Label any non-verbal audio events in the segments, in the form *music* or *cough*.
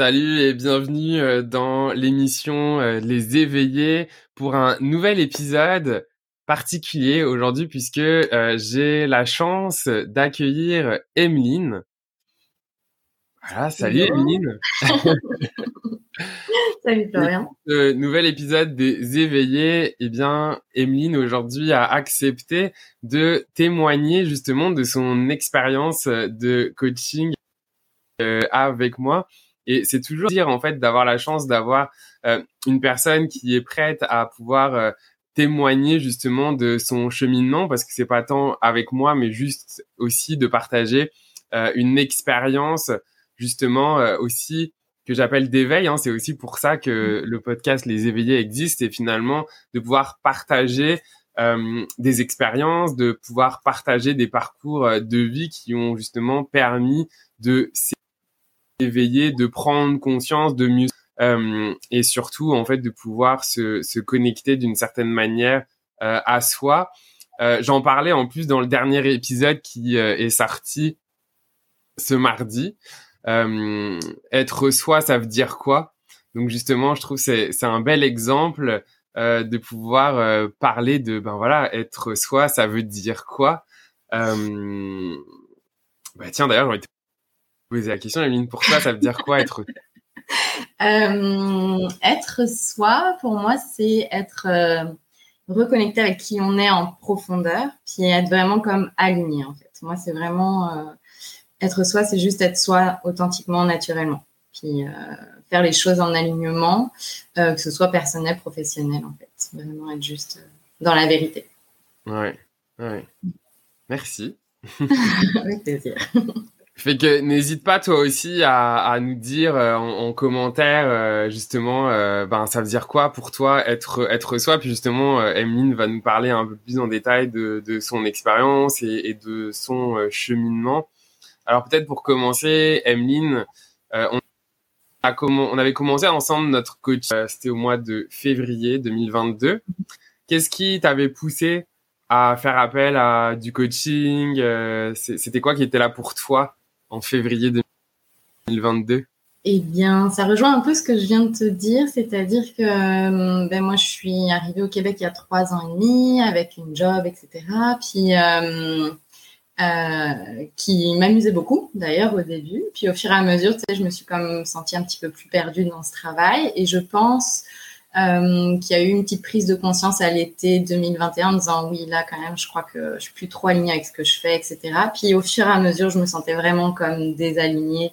Salut et bienvenue euh, dans l'émission euh, Les Éveillés pour un nouvel épisode particulier aujourd'hui puisque euh, j'ai la chance d'accueillir Emeline. Voilà, salut Emeline. *laughs* salut Florian. Ce *laughs* nouvel épisode des Éveillés, eh bien, Emeline aujourd'hui a accepté de témoigner justement de son expérience de coaching avec moi et c'est toujours dire en fait d'avoir la chance d'avoir euh, une personne qui est prête à pouvoir euh, témoigner justement de son cheminement parce que c'est pas tant avec moi mais juste aussi de partager euh, une expérience justement aussi que j'appelle d'éveil. Hein. C'est aussi pour ça que le podcast Les Éveillés existe et finalement de pouvoir partager des expériences, de pouvoir partager des parcours de vie qui ont justement permis de éveiller, de prendre conscience, de mieux euh, et surtout en fait de pouvoir se, se connecter d'une certaine manière euh, à soi. Euh, J'en parlais en plus dans le dernier épisode qui euh, est sorti ce mardi. Euh, être soi, ça veut dire quoi? Donc justement, je trouve c'est c'est un bel exemple de pouvoir parler de ben voilà être soi, ça veut dire quoi? Bah tiens d'ailleurs poser la question, Emeline, pour toi, ça veut dire quoi être *laughs* euh, Être soi, pour moi, c'est être euh, reconnecté avec qui on est en profondeur, puis être vraiment comme aligné, en fait. Moi, c'est vraiment euh, être soi, c'est juste être soi authentiquement, naturellement. Puis euh, faire les choses en alignement, euh, que ce soit personnel, professionnel, en fait. Vraiment être juste dans la vérité. Ouais, ouais. Merci. *laughs* avec plaisir. *laughs* Fait que n'hésite pas toi aussi à, à nous dire euh, en, commentaire euh, justement euh, ben ça veut dire quoi pour toi être être soi? Puis justement Emeline va nous parler un peu plus en détail de, de son expérience et, et, de son cheminement. Alors peut-être pour commencer Emeline on a comment on avait commencé ensemble notre coach c'était au mois de février 2022. Qu'est-ce qui t'avait poussé à faire appel à du coaching C'était quoi qui était là pour toi? En février 2022 eh bien, ça rejoint un peu ce que je viens de te dire, c'est-à-dire que euh, ben, moi, je suis arrivée au Québec il y a trois ans et demi avec une job, etc. Puis euh, euh, qui m'amusait beaucoup, d'ailleurs au début. Puis au fur et à mesure, je me suis comme sentie un petit peu plus perdue dans ce travail. Et je pense euh, qui a eu une petite prise de conscience à l'été 2021 en disant oui là quand même je crois que je suis plus trop alignée avec ce que je fais etc puis au fur et à mesure je me sentais vraiment comme désalignée.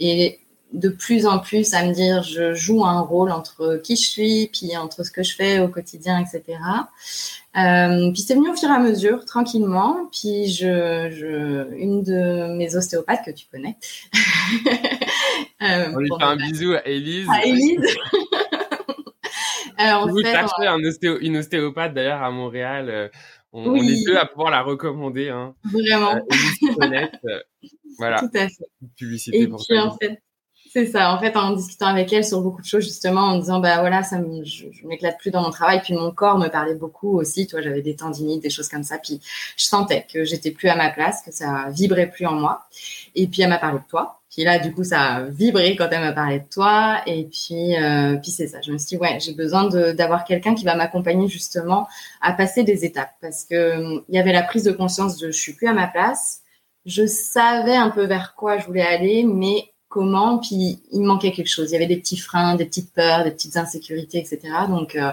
Et de plus en plus à me dire je joue un rôle entre qui je suis puis entre ce que je fais au quotidien etc euh, puis c'est venu au fur et à mesure tranquillement. Puis je, je une de mes ostéopathes que tu connais. *laughs* Euh, on lui fait un bisou à Elise à Elise *laughs* Euh, vous cherchez un une ostéopathe d'ailleurs à Montréal. Euh, on, est deux à pouvoir la recommander. Hein. Vraiment. Euh, *laughs* voilà. Tout à fait. Publicité Et pour puis, en fait, c'est ça. En fait, en discutant avec elle sur beaucoup de choses, justement, en disant, bah voilà, ça me, je, je m'éclate plus dans mon travail. Puis mon corps me parlait beaucoup aussi. Toi, j'avais des tendinites, des choses comme ça. Puis je sentais que j'étais plus à ma place, que ça vibrait plus en moi. Et puis elle m'a parlé de toi. Puis là, du coup, ça a vibré quand elle m'a parlé de toi. Et puis, euh, puis c'est ça. Je me suis dit, ouais, j'ai besoin d'avoir quelqu'un qui va m'accompagner justement à passer des étapes. Parce que hum, il y avait la prise de conscience de je suis plus à ma place. Je savais un peu vers quoi je voulais aller, mais comment? Puis il manquait quelque chose. Il y avait des petits freins, des petites peurs, des petites insécurités, etc. Donc, euh,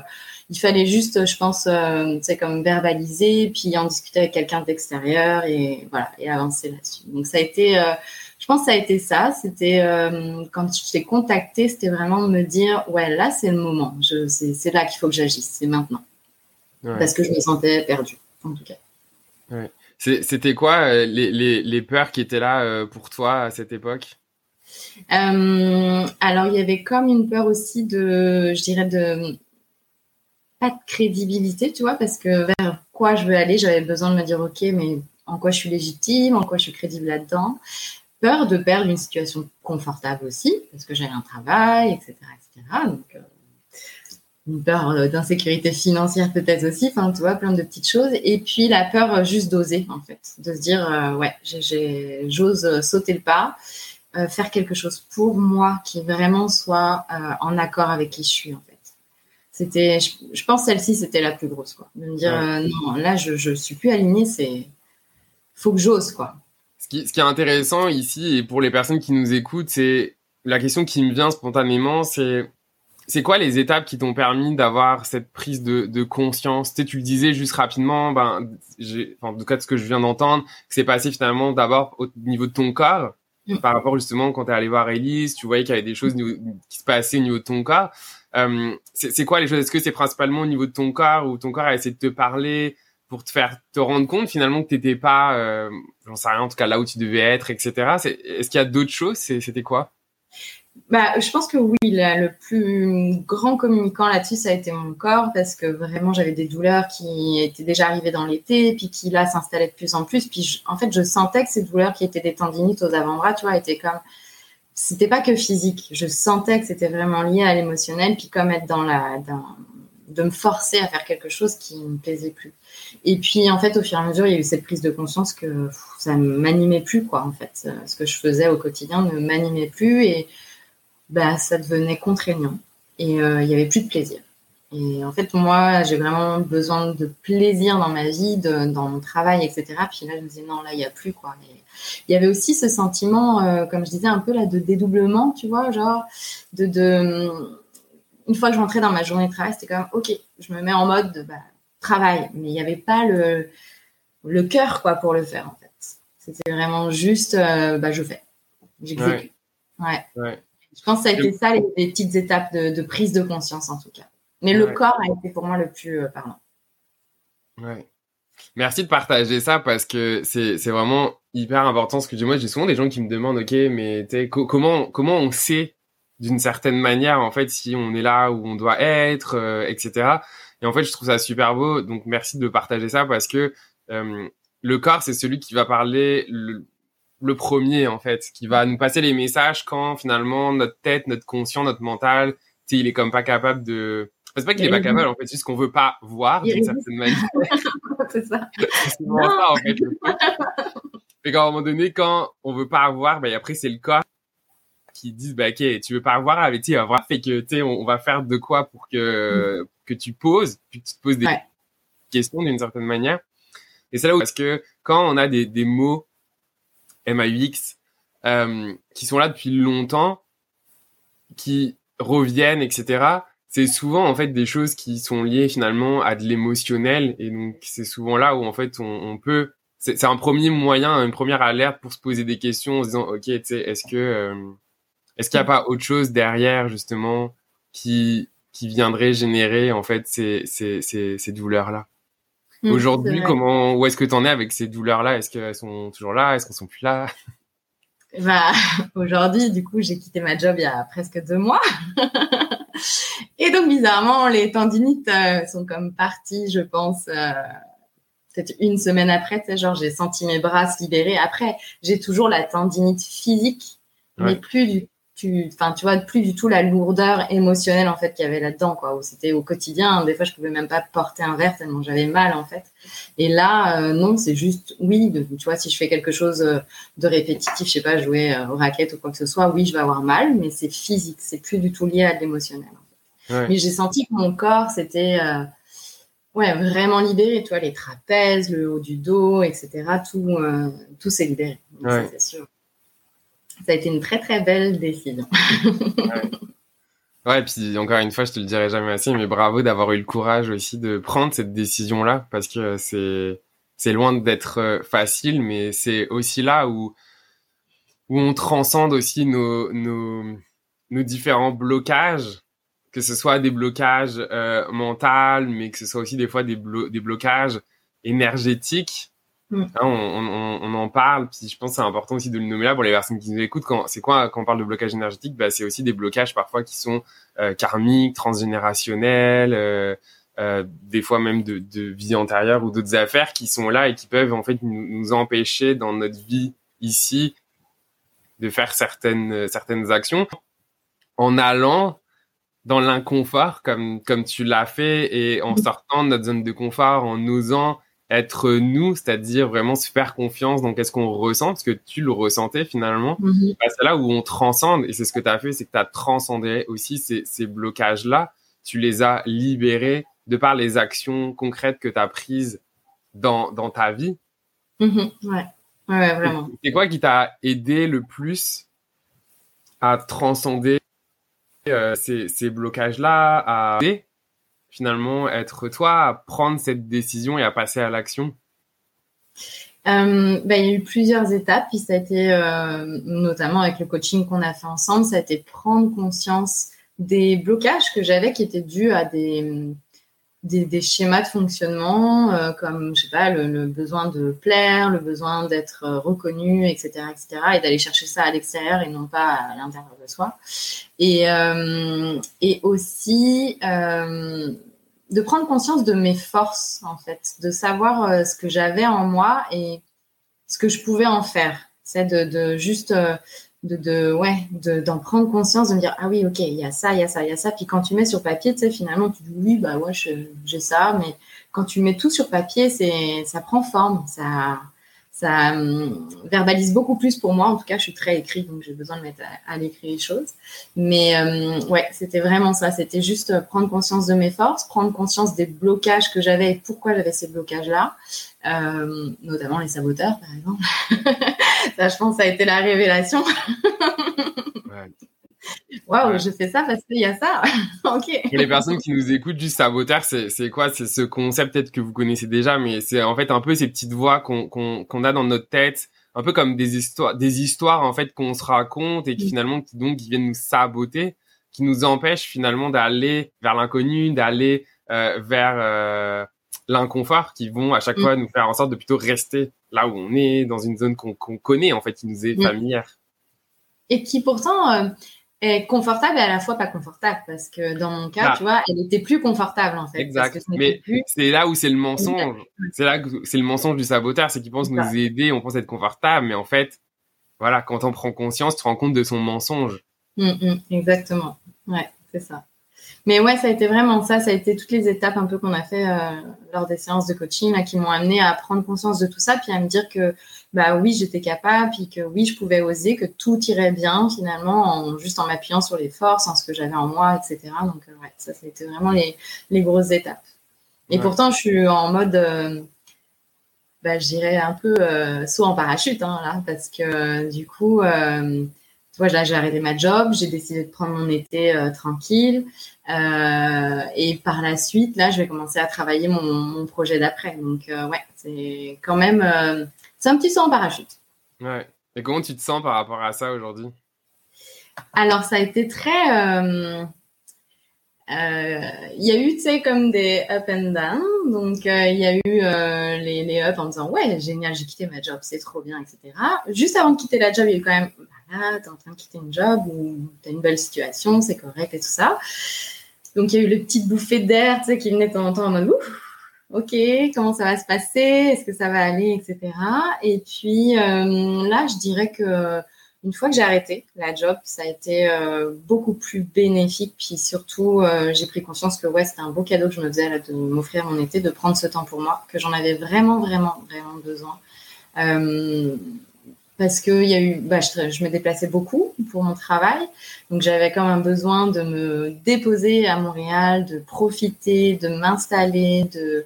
il fallait juste, je pense, euh, c'est comme verbaliser, puis en discuter avec quelqu'un d'extérieur et voilà, et avancer là-dessus. Donc, ça a été... Je pense que ça a été ça. C'était euh, quand je t'ai contacté, c'était vraiment de me dire ouais là c'est le moment. C'est là qu'il faut que j'agisse. C'est maintenant. Parce que je me sentais perdue en tout cas. Ouais. C'était quoi euh, les, les, les, peurs qui étaient là euh, pour toi à cette époque? Euh, Alors il y avait comme une peur aussi de, je dirais de pas de crédibilité, tu vois, parce que vers quoi je veux aller, j'avais besoin de me dire ok, mais en quoi je suis légitime, en quoi je suis crédible là-dedans? Peur de perdre une situation confortable aussi, parce que j'ai un travail, etc. etc. Donc, euh, une peur euh, d'insécurité financière peut-être aussi, enfin, tu vois, plein de petites choses. Et puis, la peur euh, juste d'oser, en fait, de se dire, ouais, j'ose sauter le pas euh, faire quelque chose pour moi qui vraiment soit en accord avec qui je suis en fait. C'était, je, pense celle-ci c'était la plus grosse quoi. De me dire non, là je je suis plus alignée, c'est faut que j'ose quoi. Ce qui, ce qui est intéressant ici et pour les personnes qui nous écoutent, c'est la question qui me vient spontanément, c'est c'est quoi les étapes qui t'ont permis d'avoir cette prise de, de conscience? Tu, sais, tu le disais juste rapidement, ben, en tout cas de ce que je viens d'entendre, que c'est passé finalement d'abord au niveau de ton corps, mm. par rapport justement quand tu es allé voir Elise, tu voyais qu'il y avait des choses qui se passaient au niveau de ton corps. Euh, c'est, quoi les choses? Est-ce que c'est principalement au niveau de ton corps ou ton corps a essayé de te parler pour te faire te rendre compte finalement que t'étais pas, euh, j'en sais rien, en tout cas là où tu devais être, etc. est-ce qu'il y a d'autres choses? C'était quoi? Bah, je pense que oui, le plus grand communicant là-dessus, ça a été mon corps parce que vraiment j'avais des douleurs qui étaient déjà arrivées dans l'été, puis qui là s'installaient de plus en plus. Puis en fait, je sentais que ces douleurs qui étaient des tendinites aux avant-bras, tu vois, étaient comme. C'était pas que physique. Je sentais que c'était vraiment lié à l'émotionnel, puis comme être dans la. De me forcer à faire quelque chose qui me plaisait plus. Et puis en fait, au fur et à mesure, il y a eu cette prise de conscience que ça ne m'animait plus, quoi. En fait, ce que je faisais au quotidien ne m'animait plus et bah, ça devenait contraignant et euh, il n'y avait plus de plaisir. Et en fait, moi, j'ai vraiment besoin de plaisir dans ma vie, dans mon travail, etc. Puis là, je me disais, non, là, il n'y a plus, quoi. il y avait aussi ce sentiment, euh, comme je disais, un peu là, de dédoublement, tu vois, genre, de, de... Une fois que je rentrais dans ma journée de travail, c'était comme, OK, je me mets en mode de, bah, travail. Mais il n'y avait pas le, le cœur, quoi, pour le faire, en fait. C'était vraiment juste, euh, bah, je fais. J'exécute. ouais. ouais. Je pense que ça a été ça, les, petites étapes de, prise de conscience en tout cas. Mais le corps a été pour moi le plus euh, parlant. Ouais. Merci de partager ça parce que c'est vraiment hyper important ce que dis. Moi, j'ai souvent des gens qui me demandent, ok, mais comment comment on sait d'une certaine manière en fait si on est là où on doit être, euh, etc. Et en fait, je trouve ça super beau. Donc, merci de partager ça parce que euh, le corps, c'est celui qui va parler le, le premier en fait, qui va nous passer les messages quand finalement notre tête, notre conscient, notre mental, tu il est comme pas capable de. C'est pas qu'il est pas capable, en fait, c'est juste qu'on veut pas voir d'une certaine manière. *laughs* c'est ça. c'est vraiment ça en fait. Et *laughs* qu'à un moment donné, quand on veut pas voir, ben après c'est le corps qui dit bah ok, tu veux pas voir, avec tu vas voir, fait que tu on, va faire de quoi pour que mm. que tu poses, puis tu te poses des questions d'une certaine manière. Et c'est là où parce que quand on a des, des mots MAUX, euh, qui sont là depuis longtemps, qui reviennent, etc. C'est souvent en fait des choses qui sont liées finalement à de l'émotionnel et donc c'est souvent là où en fait on, peut c'est un premier moyen, une première alerte pour se poser des questions en se disant ok tu sais est-ce que euh, est-ce qu'il n'y a pas autre chose derrière justement qui qui viendrait générer en fait ces ces ces, ces douleurs là. Mm, Aujourd'hui, comment, où est-ce que tu en es avec ces douleurs-là? Est-ce qu'elles sont toujours là? Est-ce qu'elles sont plus là? Bah, *laughs* Aujourd'hui, du coup, j'ai quitté ma job il y a presque deux mois. *laughs* Et donc, bizarrement, les tendinites euh, sont comme parties, je pense, euh, peut-être une semaine après. Tu genre, j'ai senti mes bras se libérer. Après, j'ai toujours la tendinite physique, mais plus du tu, enfin, tu vois, plus du tout la lourdeur émotionnelle en fait qu'il y avait là-dedans, quoi. Où c'était au quotidien, des fois je pouvais même pas porter un verre tellement j'avais mal en fait. Et là, euh, non, c'est juste, oui, tu vois, si je fais quelque chose euh, de répétitif, je sais pas, jouer euh, aux raquettes ou quoi que ce soit, oui, je vais avoir mal, mais c'est physique, c'est plus du tout lié à l'émotionnel. Mais j'ai senti que mon corps c'était ouais, vraiment libéré, tu vois, les trapèzes, le haut du dos, etc. Tout, tout s'est libéré. C'est sûr ça a été une très très belle décision. *laughs* ouais. et puis encore une fois, je te le dirai jamais assez, mais bravo d'avoir eu le courage aussi de prendre cette décision-là, parce que c'est c'est loin d'être euh, facile, mais c'est aussi là où où on transcende aussi nos nos, différents blocages, que ce soit des blocages euh, mentaux, mais que ce soit aussi des fois des, blocages énergétiques. Hein, on, en parle, puis je pense que c'est important aussi de le nommer là pour les personnes qui nous écoutent. Quand c'est quoi quand on parle de blocage énergétique bah, c'est aussi des blocages parfois qui sont euh, karmiques, transgénérationnels, euh, euh, des fois même de, de vie antérieure ou d'autres affaires qui sont là et qui peuvent en fait nous, empêcher dans notre vie ici de faire certaines certaines actions en allant dans l'inconfort comme comme tu l'as fait et en mm. sortant de notre zone de confort, en osant être nous, c'est-à-dire vraiment se faire confiance dans qu'est-ce qu'on ressent, parce que tu le ressentais finalement. Mhm. Bah, c'est là où on transcende, et c'est ce que tu as fait, c'est que tu as transcendé aussi ces, ces blocages-là, tu les as libérés de par les actions concrètes que tu as prises dans, dans ta vie. Mhm. Ouais. ouais, vraiment. C'est quoi qui t'a aidé le plus à transcender euh, ces, ces blocages-là, à finalement être toi, à prendre cette décision et à passer à l'action? Euh, bah, il y a eu plusieurs étapes, puis ça a été euh, notamment avec le coaching qu'on a fait ensemble, ça a été prendre conscience des blocages que j'avais qui étaient dus à des, des, schémas de fonctionnement, euh, comme je sais pas le, besoin de plaire, le besoin d'être euh, reconnu, etc., etc., et d'aller chercher ça à l'extérieur et non pas à l'intérieur de soi. Et, euh, et aussi de prendre conscience de mes forces, en fait, de savoir ce que j'avais en moi et ce que je pouvais en faire. C'est de, de juste de, de ouais d'en prendre conscience de me dire ah oui ok il y a ça il y a ça il y a ça. Puis quand tu mets sur papier tu sais finalement tu dis oui bah ouais j'ai ça. Mais quand tu mets tout sur papier c'est ça prend forme. Ça ça hum, verbalise beaucoup plus pour moi. En tout cas je suis très écrit donc j'ai besoin de mettre à, à l'écrit les choses. Mais euh, ouais c'était vraiment ça. C'était juste prendre conscience de mes forces prendre conscience des blocages que j'avais et pourquoi j'avais ces blocages là euh, notamment les saboteurs par exemple *laughs* ça, je pense, ça a été la révélation. Waouh, wow, ouais. je fais ça parce qu'il y a ça. *laughs* ok. Pour les personnes qui nous écoutent, du saboteur, c'est quoi? C'est ce concept peut-être que vous connaissez déjà, mais c'est en fait un peu ces petites voix qu'on qu qu'on a dans notre tête, un peu comme des histoires, des histoires en fait qu'on se raconte et qui finalement qui donc qui viennent nous saboter, qui nous empêchent finalement d'aller vers l'inconnu, d'aller euh, vers euh, l'inconfort, qui vont à chaque mm. fois nous faire en sorte de plutôt rester là où on est, dans une zone qu'on qu connaît, en fait, qui nous est familière. Et qui pourtant euh, est confortable et à la fois pas confortable, parce que dans mon cas, ah. tu vois, elle était plus confortable, en fait. Exact. Mais plus... c'est là où c'est le mensonge. C'est là que c'est le mensonge du saboteur, c'est qu'il pense nous aider, on pense être confortable, mais en fait, voilà, quand on prend conscience, tu te rends compte de son mensonge. Mm exactement. Ouais, c'est ça. Mais ouais, ça a été vraiment ça. Ça a été toutes les étapes un peu qu'on a fait euh, lors des séances de coaching là, qui m'ont amené à prendre conscience de tout ça, puis à me dire que bah oui, j'étais capable, puis que oui, je pouvais oser, que tout irait bien finalement, en, juste en m'appuyant sur les forces, en ce que j'avais en moi, etc. Donc euh, ouais, ça, ça a été vraiment les, les grosses étapes. Et ouais. pourtant, je suis en mode, euh, bah, je dirais un peu saut en parachute hein, là, parce que du coup. Vois, là, j'ai arrêté ma job, j'ai décidé de prendre mon été euh, tranquille. Euh, et par la suite, là, je vais commencer à travailler mon, mon projet d'après. Donc, euh, ouais, c'est quand même, c'est un petit saut en parachute. Ouais. Et comment tu te sens par rapport à ça aujourd'hui? Alors, ça a été très. Euh, il y a eu, tu sais, comme des up and down. Donc, il y a eu les, les up en disant, ouais, génial, j'ai quitté ma job, c'est trop bien, etc. Juste avant de quitter la job, il y a eu quand même, ah, t'es en train de quitter une job ou t'as une belle situation, c'est correct et tout ça. Donc, il y a eu le petit bouffée d'air, tu sais, qui venait de temps en temps en mode, ok, comment ça va se passer, est-ce que ça va aller, etc. Et puis, euh, là, je dirais que une fois que j'ai arrêté la job, ça a été euh, beaucoup plus bénéfique. Puis surtout, euh, j'ai pris conscience que ouais, c'était un beau cadeau que je me faisais de m'offrir mon été, de prendre ce temps pour moi, que j'en avais vraiment, vraiment, vraiment besoin. Parce que il y a eu, bah, je, je, me déplaçais beaucoup pour mon travail, donc j'avais comme un besoin de me déposer à Montréal, de profiter, de m'installer, de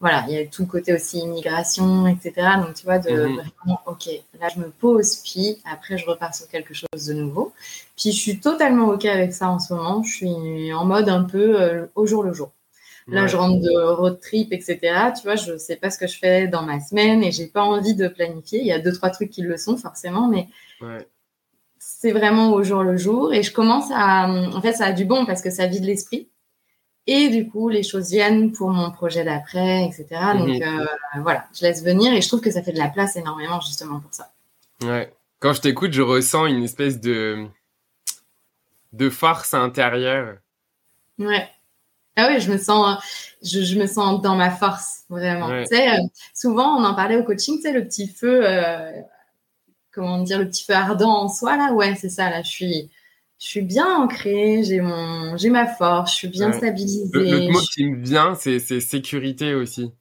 voilà, il y a tout le côté aussi immigration, etc. Donc tu vois, de Mhm. vraiment, ok, là je me pose, puis après je repars sur quelque chose de nouveau. Puis je suis totalement ok avec ça en ce moment. Je suis en mode un peu euh, au jour le jour. Là, ouais. je rentre de road trip, etc. Tu vois, je sais pas ce que je fais dans ma semaine et j'ai pas envie de planifier. Il y a deux, trois trucs qui le sont forcément, mais ouais. c'est vraiment au jour le jour. Et je commence à, en fait, ça a du bon parce que ça vide l'esprit. Et du coup, les choses viennent pour mon projet d'après, etc. Donc mmh. euh, voilà, je laisse venir et je trouve que ça fait de la place énormément justement pour ça. Ouais. Quand je t'écoute, je ressens une espèce de de force intérieure. Ouais. Ah oui, je me sens, je, je, me sens dans ma force, vraiment. Ouais. Tu sais, euh, souvent, on en parlait au coaching, tu sais, le petit feu, euh, comment dire, le petit feu ardent en soi, là. Ouais, c'est ça, là. Je suis, je suis bien ancrée, j'ai mon, j'ai ma force, je suis bien ouais. stabilisée. Le, le mot qui me vient, c'est, c'est sécurité aussi.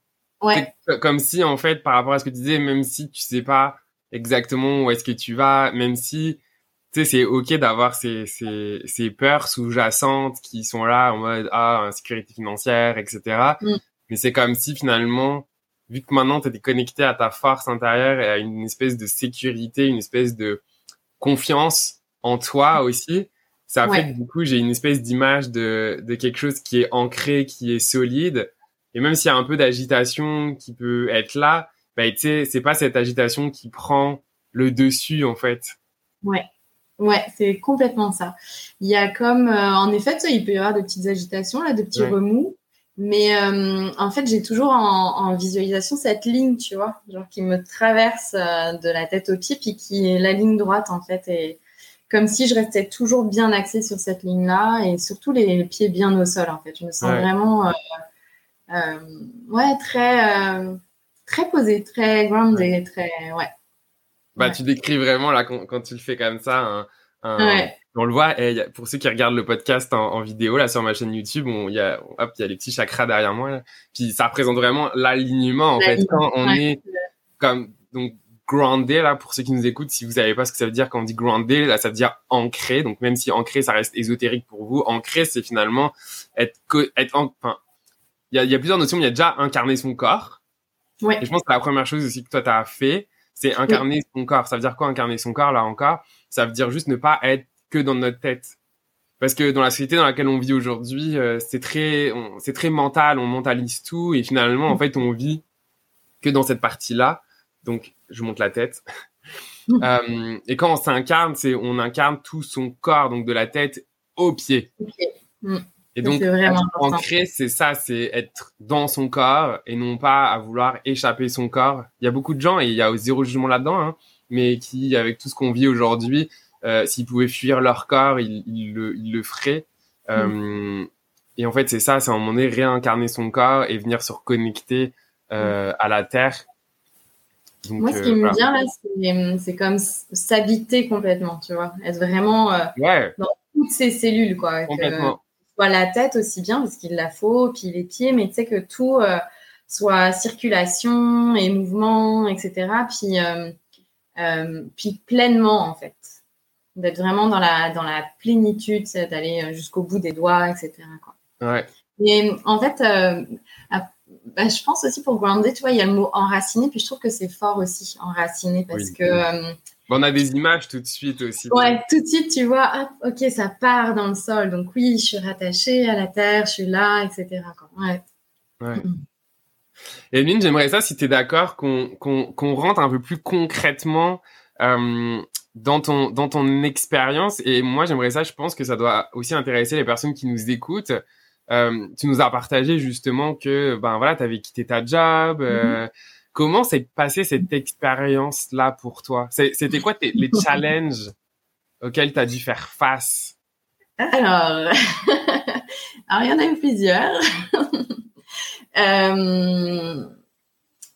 Ouais. Comme si, en fait, par rapport à ce que tu disais, même si tu sais pas exactement où est-ce que tu vas, même si, tu sais, c'est ok d'avoir ces, ces, ces peurs sous-jacentes qui sont là en mode, ah, insécurité financière, etc. Mm. Mais c'est comme si finalement, vu que maintenant tu es connecté à ta force intérieure et à une espèce de sécurité, une espèce de confiance en toi aussi, ça fait Ouais. que du coup j'ai une espèce d'image de, de quelque chose qui est ancré, qui est solide. Et même s'il y a un peu d'agitation qui peut être là, bah, tu sais, c'est pas cette agitation qui prend le dessus en fait. Ouais, ouais, c'est complètement ça. Il y a comme, euh, en effet, il peut y avoir de petites agitations, là, de petits Ouais. remous. Mais euh, en fait, j'ai toujours en, en visualisation cette ligne, tu vois, genre qui me traverse euh, de la tête aux pieds, puis qui est la ligne droite, en fait. Et comme si je restais toujours bien axée sur cette ligne-là, et surtout les, les pieds bien au sol, en fait. Je me sens Ouais. vraiment, ouais, très, très posée, très grounded, très, ouais. Bah, Ouais. tu décris vraiment là quand, quand tu le fais comme ça, un, un- Ouais. on le voit. Et y a- pour ceux qui regardent le podcast en, en vidéo là sur ma chaîne YouTube, on- il y a, hop, il y a les petits chakras derrière moi. Là. Puis ça représente vraiment l'alignement en fait. Quand on est comme donc grounded là pour ceux qui nous écoutent, si vous savez pas ce que ça veut dire quand on dit grounded, là ça veut dire ancré. Donc même si ancré ça reste ésotérique pour vous, ancré c'est finalement être être en- enfin il y a, y a plusieurs notions, mais il y a déjà incarner son corps. Ouais. Et je pense que la première chose aussi que toi, tu as fait, c'est incarner son corps. Ça veut dire quoi incarner son corps, là encore Ça veut dire juste ne pas être que dans notre tête. Parce que dans la société dans laquelle on vit aujourd'hui, euh, c'est très, on- c'est très mental, on mentalise tout, et finalement, en fait, on vit que dans cette partie-là. Donc, je monte la tête. Mm. *laughs* Euh, et quand on s'incarne, c'est on incarne tout son corps, donc de la tête aux pieds. Ok. Mm. Et donc, être ancré, c'est ça, c'est être dans son corps et non pas à vouloir échapper son corps. Il y a beaucoup de gens, et il y a zéro jugement là-dedans, hein, mais qui, avec tout ce qu'on vit aujourd'hui, euh, s'ils pouvaient fuir leur corps, ils, ils le, ils le feraient. Euh, Mm. Et en fait, c'est ça, c'est à un moment donné réincarner son corps et venir se reconnecter euh, à la terre. Donc, Moi, ce euh, qui me vient là, c'est- comme s'habiter complètement, tu vois. Être vraiment euh, Ouais, toutes ces cellules, quoi. Complètement. Soit la tête aussi bien, parce qu'il la faut, puis les pieds, mais tu sais que tout euh, soit circulation et mouvement, etc. Puis, euh, euh, puis pleinement, en fait. D'être vraiment dans la, dans la plénitude, d'aller jusqu'au bout des doigts, etc. Quoi. Ouais, Et en fait, à- bah, je pense aussi pour grounded, tu vois, il y a le mot enraciné, puis je trouve que c'est fort aussi, enraciné, parce Oui. que, on a des images tout de suite aussi. ouais, tout de suite, tu vois, ah, ok, ça part dans le sol, donc oui, je suis rattachée à la terre, je suis là, etc. Ouais. Ouais. Emeline, j'aimerais ça, si tu es d'accord, qu'on qu'on qu'on rentre un peu plus concrètement euh, dans ton, dans ton expérience. Et moi, j'aimerais ça, je pense que ça doit aussi intéresser les personnes qui nous écoutent. Euh, tu nous as partagé justement que ben voilà, tu avais quitté ta job. euh, Comment s'est passée cette expérience-là pour toi? C'était quoi les challenges auxquels tu as dû faire face? Alors, *laughs* alors, il y en a eu plusieurs. *laughs* Euh,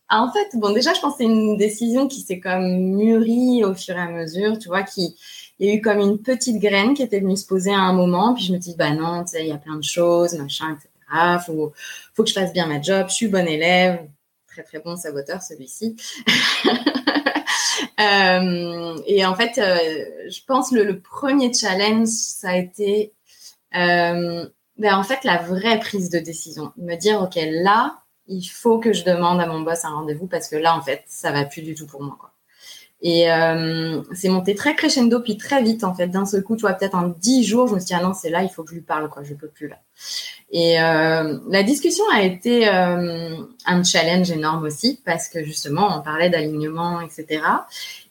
En fait, bon, déjà, je pense que c'est une décision qui s'est comme mûrie au fur et à mesure, tu vois, qui, il y a eu comme une petite graine qui était venue se poser à un moment, puis je me dis, bah non, tu sais, il y a plein de choses, machin, etc. Faut, faut que je fasse bien ma job, je suis bonne élève, très très bon saboteur celui-ci. *laughs* Euh, et en fait, euh, je pense le, le premier challenge, ça a été, euh, ben, en fait, la vraie prise de décision. Me dire, ok, là, il faut que je demande à mon boss un rendez-vous parce que là, en fait, ça va plus du tout pour moi. Et c'est monté très crescendo, puis très vite, en fait. D'un seul coup, tu vois, peut-être en dix jours, je me suis dit, ah non, c'est là, il faut que je lui parle, quoi, je peux plus là. Et euh, la discussion a été euh, un challenge énorme aussi, parce que justement, on parlait d'alignement, etc.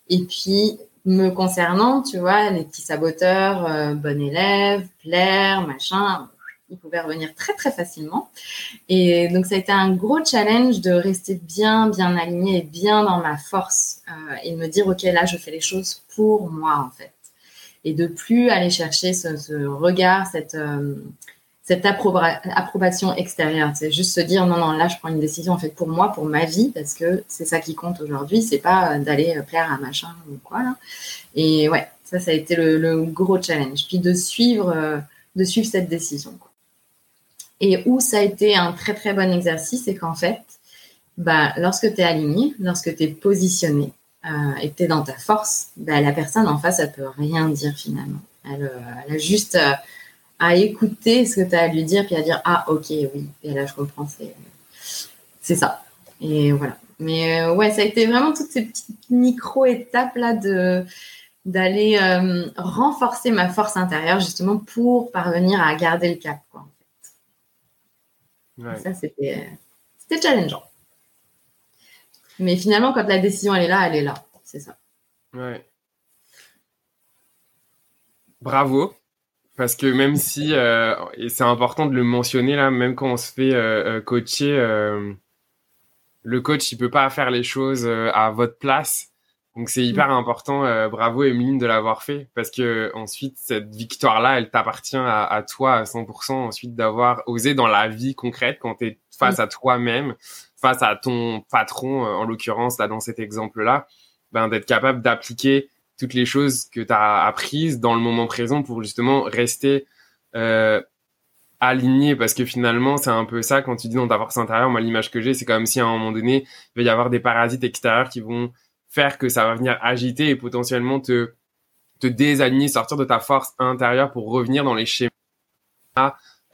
Et puis, me concernant, tu vois, les petits saboteurs, euh, bon élève, plaire, machin, ils pouvaient revenir très très facilement. Et donc ça a été un gros challenge de rester bien bien aligné et bien dans ma force euh, et de me dire ok là je fais les choses pour moi en fait et de plus aller chercher ce, regard cette cette approba approbation extérieure c'est juste se dire non non là je prends une décision en fait pour moi pour ma vie parce que c'est ça qui compte aujourd'hui c'est pas d'aller plaire à machin ou quoi là et ouais ça ça a été le, gros challenge puis de suivre euh, de suivre cette décision. Et où ça a été un très très bon exercice, c'est qu'en fait, bah, lorsque tu es aligné, lorsque tu es positionné euh, et que tu es dans ta force, bah, la personne en face, elle peut rien dire finalement. Elle, euh, a juste euh, à écouter ce que tu as à lui dire, puis à dire Ah, ok, oui, et là je comprends, c'est ça. Et voilà. Mais ouais, ça a été vraiment toutes ces petites micro-étapes là de d'aller renforcer ma force intérieure justement pour parvenir à garder le cap. Quoi, Ça, c'était challengeant. Mais finalement, quand la décision elle est là, elle est là. C'est ça. Ouais. Bravo. Parce que même si, euh, et c'est important de le mentionner là, même quand on se fait euh, euh, coacher, le coach il peut pas faire les choses à votre place. Donc c'est hyper mm. important. bravo Emeline de l'avoir fait parce que ensuite cette victoire là, elle t'appartient à, toi à 100%. Ensuite d'avoir osé dans la vie concrète quand tu es face mm. à toi-même, face à ton patron, euh, en l'occurrence, là, dans cet exemple-là, ben, d'être capable d'appliquer toutes les choses que tu as apprises dans le moment présent pour justement rester euh, aligné parce que finalement c'est un peu ça quand tu dis dans ta force intérieure moi l'image que j'ai c'est comme si à un moment donné il va y avoir des parasites extérieurs qui vont faire que ça va venir agiter et potentiellement te te désaligner sortir de ta force intérieure pour revenir dans les schémas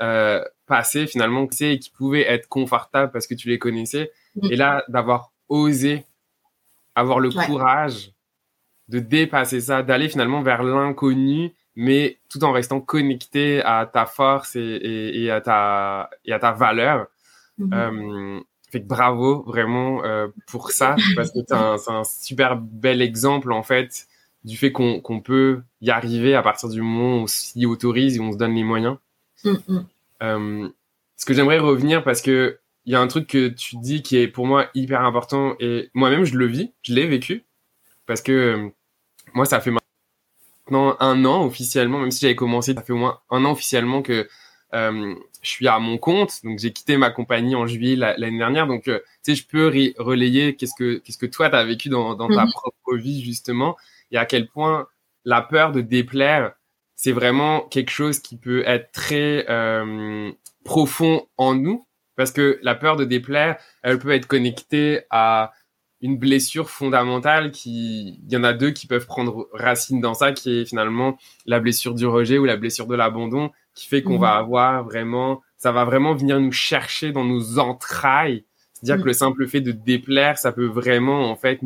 euh, passé finalement et qui pouvaient être confortables parce que tu les connaissais. Mm. Et là, d'avoir osé avoir le courage de dépasser ça, d'aller finalement vers l'inconnu, mais tout en restant connecté à ta force et, à, ta, et à ta valeur. Euh, fait que bravo vraiment euh, pour ça, parce que c'est un, un, super bel exemple en fait du fait qu'on peut y arriver à partir du moment où on s'y autorise et on se donne les moyens. Mm-hmm. Euh, ce que j'aimerais revenir parce que il y a un truc que tu dis qui est pour moi hyper important et moi-même je le vis, je l'ai vécu parce que euh, moi ça fait maintenant un an officiellement, même si j'avais commencé, ça fait au moins un an officiellement que euh, je suis à mon compte, donc j'ai quitté ma compagnie en juillet l'année dernière, donc tu sais je peux relayer qu'est-ce que qu'est-ce que toi tu as vécu dans, dans ta mhm. propre vie justement et à quel point la peur de déplaire c'est vraiment quelque chose qui peut être très euh, profond en nous. Parce que la peur de déplaire, elle peut être connectée à une blessure fondamentale qui, il y en a deux qui peuvent prendre racine dans ça, qui est finalement la blessure du rejet ou la blessure de l'abandon, qui fait qu'on va mhm. avoir vraiment, ça va vraiment venir nous chercher dans nos entrailles. C'est-à-dire que mhm. le simple fait de déplaire, ça peut vraiment, en fait,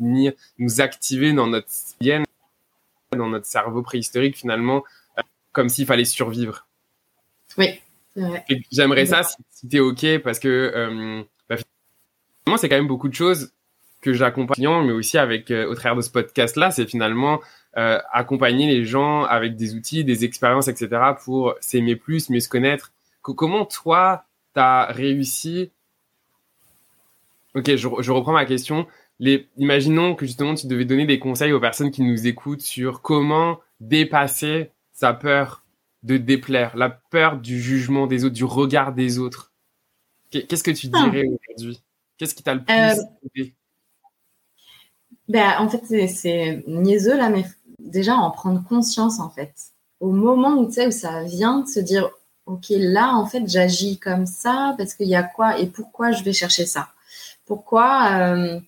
venir nous activer dans notre dans notre cerveau préhistorique finalement, euh, comme s'il fallait survivre. Oui. J'aimerais ça si, tu es OK parce que euh, c'est quand même beaucoup de choses que j'accompagne, mais aussi avec euh, au travers de ce podcast-là, c'est finalement accompagner les gens avec des outils, des expériences, etc. pour s'aimer plus, mieux se connaître. comment toi, tu as réussi Ok, je, je reprends ma question les, imaginons que justement tu devais donner des conseils aux personnes qui nous écoutent sur comment dépasser sa peur de déplaire, la peur du jugement des autres, du regard des autres. Qu'est-ce que tu ah. dirais aujourd'hui? Qu'est-ce qui t'a le plus euh, aidé? Ben, En fait, c'est niaiseux là, mais déjà en prendre conscience en fait. Au moment où, tu sais, où ça vient de se dire, ok, là, en fait, j'agis comme ça parce qu'il y a quoi et pourquoi je vais chercher ça? Pourquoi euh,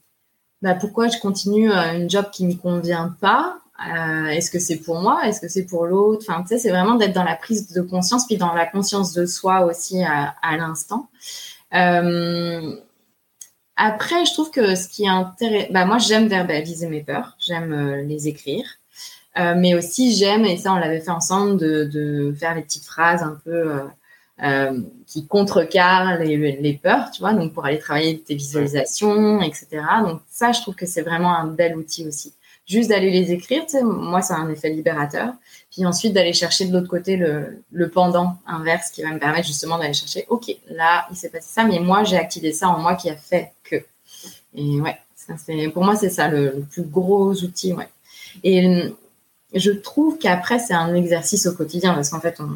bah, pourquoi je continue euh, une job qui me convient pas? Euh, Est-ce que c'est pour moi? Est-ce que c'est pour l'autre? Enfin, tu sais, c'est vraiment d'être dans la prise de conscience, puis dans la conscience de soi aussi à, à l'instant. Euh, après, je trouve que ce qui est intéressant, bah, moi, j'aime verbaliser mes peurs, j'aime euh, les écrire. Euh, mais aussi, j'aime, et ça, on l'avait fait ensemble, de, de, faire les petites phrases un peu euh, qui contrecarre les, les, peurs, tu vois, donc pour aller travailler tes visualisations, etc. Donc ça, je trouve que c'est vraiment un bel outil aussi. Juste d'aller les écrire, tu sais, moi, c'est un effet libérateur. Puis ensuite, d'aller chercher de l'autre côté le, le, pendant inverse qui va me permettre justement d'aller chercher, OK, là, il s'est passé ça, mais moi, j'ai activé ça en moi qui a fait que. Et ouais, pour moi, c'est ça le, plus gros outil, ouais. Et je trouve qu'après, c'est un exercice au quotidien parce qu'en fait, on,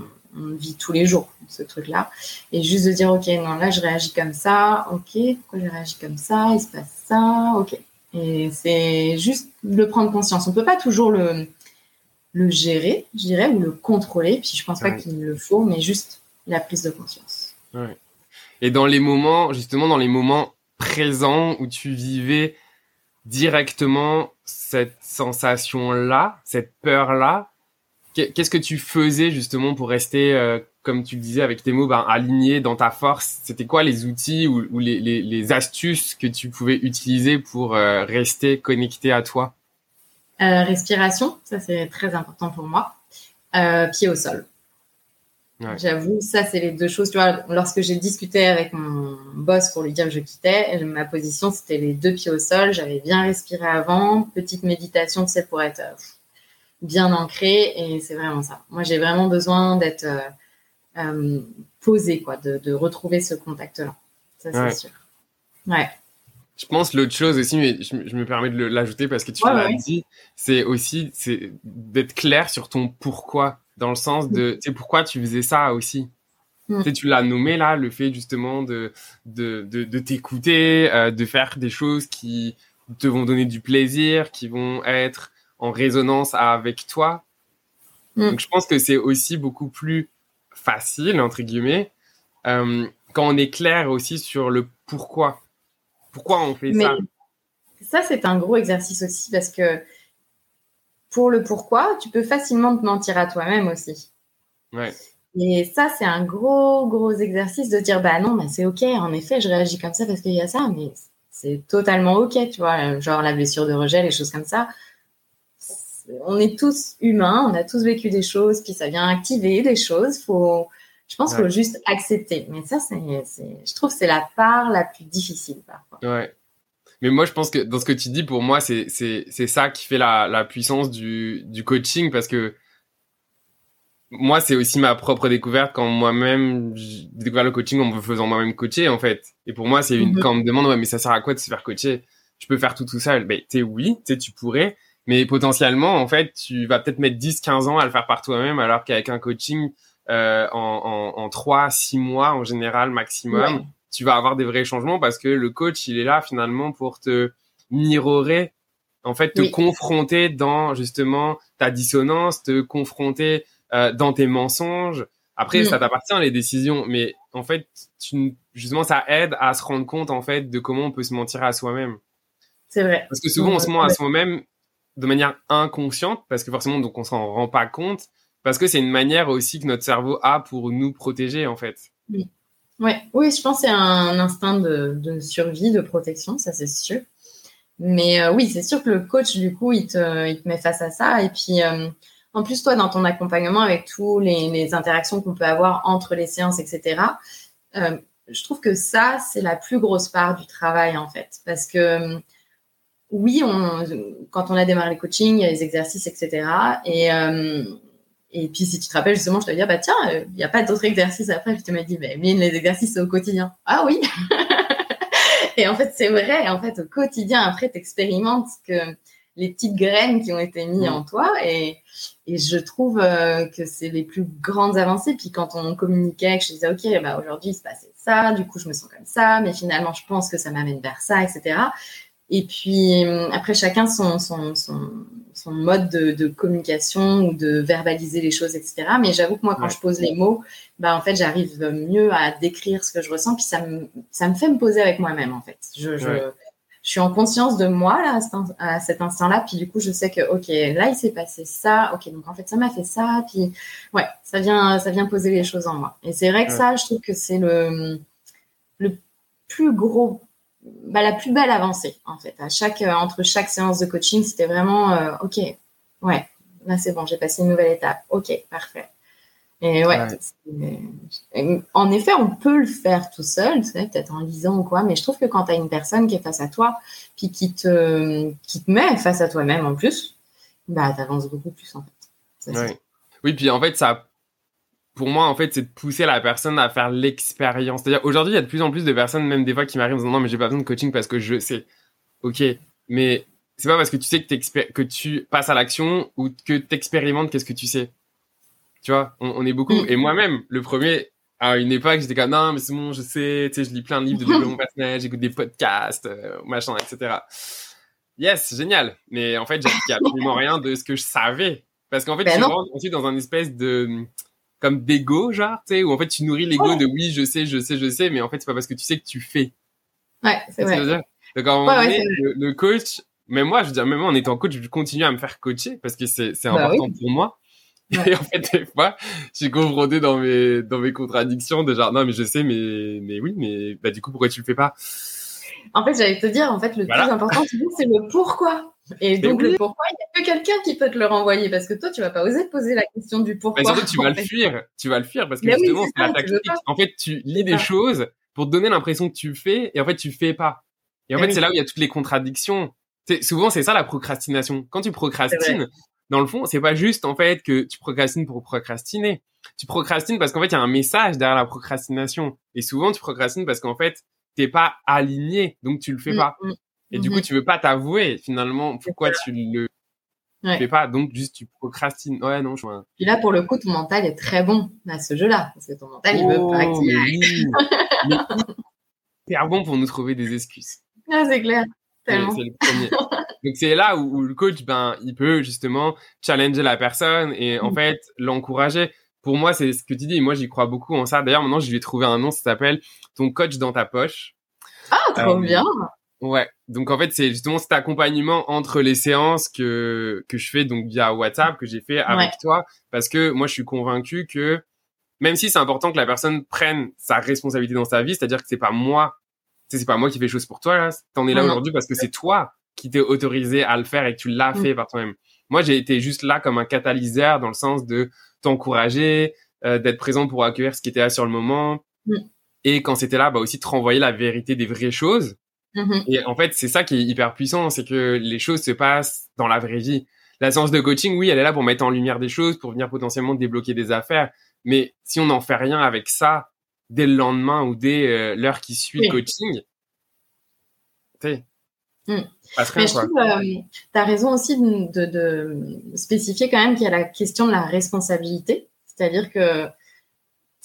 vit tous les jours, ce truc-là. Et juste de dire, OK, non, là, je réagis comme ça. OK, pourquoi je réagis comme ça Il se passe ça. OK. Et c'est juste de prendre conscience. On ne peut pas toujours le, le gérer, je dirais, ou le contrôler. Puis je pense pas qu'il le faut, mais juste la prise de conscience. Et dans les moments, justement, dans les moments présent où tu vivais directement cette sensation-là, cette peur-là Qu'est-ce que tu faisais justement pour rester, euh, comme tu le disais avec tes mots, ben, aligné dans ta force? C'était quoi les outils ou, les, les, astuces que tu pouvais utiliser pour euh, rester connecté à toi? Respiration, ça c'est très important pour moi. pied au sol. J'avoue, ça, c'est les deux choses. Tu vois, lorsque j'ai discuté avec mon boss pour lui dire que je quittais, ma position, c'était les deux pieds au sol. J'avais bien respiré avant. Petite méditation, sais, pour être euh, bien ancré. Et c'est vraiment ça. Moi, j'ai vraiment besoin d'être euh, euh posé, quoi, de, retrouver ce contact-là. Ça, c'est sûr. Ouais. Je pense l'autre chose aussi, mais je, me permets de l'ajouter parce que tu l'as dit, c'est aussi c'est d'être clair sur ton pourquoi dans le sens de, tu sais, pourquoi tu faisais ça aussi mm. Tu sais, tu l'as nommé là, le fait justement de de, de, t'écouter, euh, de faire des choses qui te vont donner du plaisir, qui vont être en résonance avec toi. Mm. Donc je pense que c'est aussi beaucoup plus facile entre guillemets euh, quand on est clair aussi sur le pourquoi. Pourquoi on fait ça Ça c'est un gros exercice aussi parce que pour le pourquoi, tu peux facilement te mentir à toi-même aussi. Ouais. Et ça, c'est un gros, gros exercice de dire, bah non, bah c'est ok, en effet, je réagis comme ça parce qu'il y a ça, mais c'est totalement ok, tu vois, genre la blessure de rejet, les choses comme ça. On est tous humains, on a tous vécu des choses, puis ça vient activer des choses. Faut, je pense qu'il faut juste accepter. Mais ça, c'est, je trouve que c'est la part la plus difficile parfois. Ouais. Mais moi, je pense que dans ce que tu dis, pour moi, c'est ça qui fait la, la puissance du, du coaching parce que moi, c'est aussi ma propre découverte quand moi-même j'ai découvert le coaching en me faisant moi-même coacher en fait. Et pour moi, c'est une mhm. quand on me demande ouais, mais ça sert à quoi de se faire coacher? Je peux faire tout tout seul. Ben, tu oui, tu tu pourrais, mais potentiellement en fait, tu vas peut-être mettre 10 15 ans à le faire par toi-même alors qu'avec un coaching euh, en, en, en 3 6 mois en général maximum, tu vas avoir des vrais changements parce que le coach, il est là finalement pour te mirorer, en fait, te confronter dans justement ta dissonance, te confronter euh, dans tes mensonges. Après, mm. ça t'appartient les décisions, mais en fait, tu, justement, ça aide à se rendre compte en fait de comment on peut se mentir à soi-même. C'est vrai. Parce que souvent, on se ment à soi-même de manière inconsciente, parce que forcément, donc on s'en rend pas compte, parce que c'est une manière aussi que notre cerveau a pour nous protéger en fait. Oui. Oui, je pense que c'est un instinct de, survie, de protection, ça c'est sûr. Mais euh, oui, c'est sûr que le coach, du coup, il te, met face à ça. Et puis, euh, en plus, toi, dans ton accompagnement, avec tous les, interactions qu'on peut avoir entre les séances, etc., euh, je trouve que ça, c'est la plus grosse part du travail, en fait. Parce que, oui, quand on a démarré le coaching, il y a les exercices, etc. Et et puis, si tu te rappelles, justement, je te dis, bah tiens, il n'y a pas d'autres exercices après. Puis tu m'as dit, mais les exercices, c'est au quotidien. Ah oui *laughs* Et en fait, c'est vrai. En fait, au quotidien, après, tu expérimentes que les petites graines qui ont été mises en toi. Et, et je trouve euh, que c'est les plus grandes avancées. Puis quand on communiquait, que je disais, OK, bah, aujourd'hui, il se passait ça. Du coup, je me sens comme ça. Mais finalement, je pense que ça m'amène vers ça, etc. Et puis, après, chacun son, son, son son mode de, communication ou de verbaliser les choses, etc. Mais j'avoue que moi, quand je pose les mots, bah, en fait, j'arrive mieux à décrire ce que je ressens, puis ça me, ça me fait me poser avec moi-même, en fait. Je, je, je, suis en conscience de moi, là, à cet instant-là, puis du coup, je sais que, OK, là, il s'est passé ça, OK, donc en fait, ça m'a fait ça, puis ouais, ça vient, ça vient poser les choses en moi. Et c'est vrai que ça, je trouve que c'est le, le plus gros bah, la plus belle avancée en fait. À chaque euh, entre chaque séance de coaching, c'était vraiment euh, ok, ouais, là c'est bon, j'ai passé une nouvelle étape. Ok, parfait. Et ouais, en effet, on peut le faire tout seul, peut-être en lisant ou quoi, mais je trouve que quand tu as une personne qui est face à toi, puis qui te, qui te met face à toi-même en plus, bah, tu avances beaucoup plus en fait. Oui, puis en fait, ça pour moi, en fait, c'est de pousser la personne à faire l'expérience. C'est-à-dire, aujourd'hui, il y a de plus en plus de personnes, même des fois, qui m'arrivent en disant non, mais j'ai pas besoin de coaching parce que je sais. Ok, mais c'est pas parce que tu sais que, que tu passes à l'action ou que tu expérimentes qu'est-ce que tu sais. Tu vois, on, est beaucoup. Mm. Et moi-même, le premier, à une époque, j'étais comme non, mais c'est bon, je sais, tu sais, je lis plein de livres de *laughs* développement personnel, j'écoute des podcasts, euh, machin, etc. Yes, génial. Mais en fait, j'ai absolument rien de ce que je savais. Parce qu'en fait, ben tu rentres ensuite dans un espèce de comme d'ego, genre, tu sais, où en fait tu nourris l'ego de oui, je sais, je sais, je sais, mais en fait c'est pas parce que tu sais que tu fais. Ouais, c'est vrai. Donc, à un moment donné, le, coach, mais moi, je veux dire, même en étant coach, je continue à me faire coacher parce que c'est bah important pour moi. Et en fait, des fois, je suis confronté dans mes, dans mes contradictions de genre, non, mais je sais, mais, mais oui, mais bah, du coup, pourquoi tu le fais pas? En fait, j'allais te dire, en fait, le plus important, c'est le pourquoi. Et donc, le pourquoi, il n'y a que quelqu'un qui peut te le renvoyer parce que toi, tu vas pas oser poser la question du pourquoi. Mais surtout, tu vas le *laughs* fuir. Tu vas le fuir parce que justement, c'est la tactique. En fait, tu lis des choses pour te donner l'impression que tu fais et en fait, tu fais pas. Et en fait, c'est là où il y a toutes les contradictions. Souvent, c'est ça la procrastination. Quand tu procrastines, dans le fond, c'est pas juste en fait que tu procrastines pour procrastiner. Tu procrastines parce qu'en fait, il y a un message derrière la procrastination. Et souvent, tu procrastines parce qu'en fait, t'es pas aligné, donc tu le fais mm, pas. Mm. Et du coup, mm-hmm. tu veux pas t'avouer finalement pourquoi tu le fais pas? Donc juste tu procrastines. Ouais, non, je vois. Puis là, pour le coup, ton mental est très bon à ce jeu-là, parce que ton mental, il veut pas activer. *laughs* C'est bon pour nous trouver des excuses. Ah, c'est clair. Donc c'est là où, le coach, ben, il peut justement challenger la personne et en mm. fait l'encourager. Pour moi, c'est ce que tu dis. Moi, j'y crois beaucoup en ça. D'ailleurs, maintenant, je lui ai trouvé un nom. Ça s'appelle ton coach dans ta poche. Ah, trop euh, bien. Ouais. Donc en fait, c'est justement cet accompagnement entre les séances que que je fais donc via WhatsApp que j'ai fait avec toi parce que moi, je suis convaincu que même si c'est important que la personne prenne sa responsabilité dans sa vie, c'est-à-dire que c'est pas moi c'est pas moi qui fais les choses pour toi là. T'en es là aujourd'hui parce que c'est toi qui t'es autorisé à le faire et que tu l'as mm. fait par toi-même. Moi, j'ai été juste là comme un catalyseur dans le sens de t'encourager, euh, d'être présent pour accueillir ce qui était là sur le moment. Mm. Et quand c'était là, bah aussi te renvoyer la vérité des vraies choses. Mm-hmm. Et en fait, c'est ça qui est hyper puissant, c'est que les choses se passent dans la vraie vie. La séance de coaching, oui, elle est là pour mettre en lumière des choses, pour venir potentiellement débloquer des affaires. Mais si on n'en fait rien avec ça, dès le lendemain ou dès euh, l'heure qui suit le coaching. Tu mm. Mais je trouve, euh, tu as raison aussi de, de, spécifier quand même qu'il y a la question de la responsabilité. C'est-à-dire que